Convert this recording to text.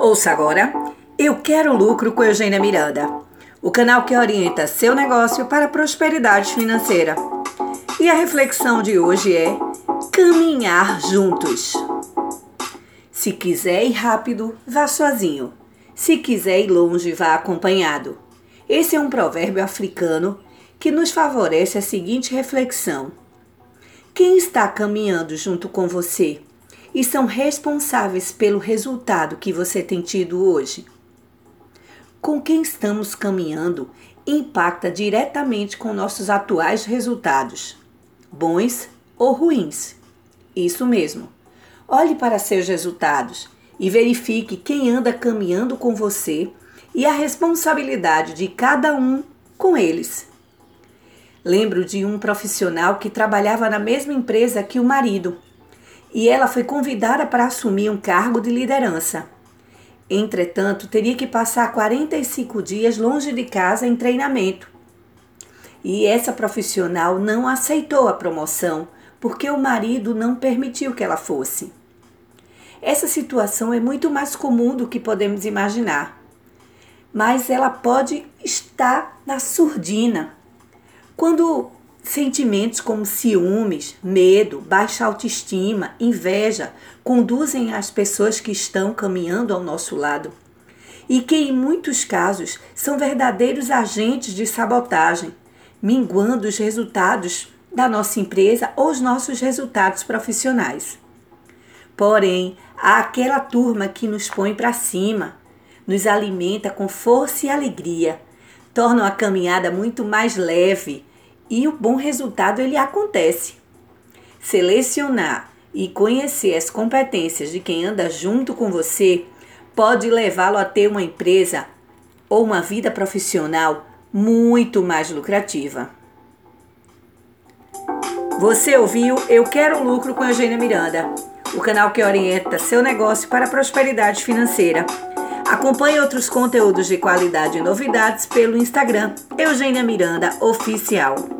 Ouça agora Eu Quero Lucro com Eugênia Miranda, o canal que orienta seu negócio para a prosperidade financeira. E a reflexão de hoje é caminhar juntos. Se quiser ir rápido, vá sozinho. Se quiser ir longe, vá acompanhado. Esse é um provérbio africano que nos favorece a seguinte reflexão: Quem está caminhando junto com você? E são responsáveis pelo resultado que você tem tido hoje. Com quem estamos caminhando impacta diretamente com nossos atuais resultados, bons ou ruins. Isso mesmo. Olhe para seus resultados e verifique quem anda caminhando com você e a responsabilidade de cada um com eles. Lembro de um profissional que trabalhava na mesma empresa que o marido e ela foi convidada para assumir um cargo de liderança. Entretanto, teria que passar 45 dias longe de casa em treinamento. E essa profissional não aceitou a promoção porque o marido não permitiu que ela fosse. Essa situação é muito mais comum do que podemos imaginar, mas ela pode estar na surdina. Quando Sentimentos como ciúmes, medo, baixa autoestima, inveja conduzem as pessoas que estão caminhando ao nosso lado e que, em muitos casos, são verdadeiros agentes de sabotagem, minguando os resultados da nossa empresa ou os nossos resultados profissionais. Porém, há aquela turma que nos põe para cima, nos alimenta com força e alegria, tornam a caminhada muito mais leve e o bom resultado ele acontece. Selecionar e conhecer as competências de quem anda junto com você pode levá-lo a ter uma empresa ou uma vida profissional muito mais lucrativa. Você ouviu Eu Quero Lucro com Eugênia Miranda, o canal que orienta seu negócio para a prosperidade financeira. Acompanhe outros conteúdos de qualidade e novidades pelo Instagram Eugênia Miranda Oficial.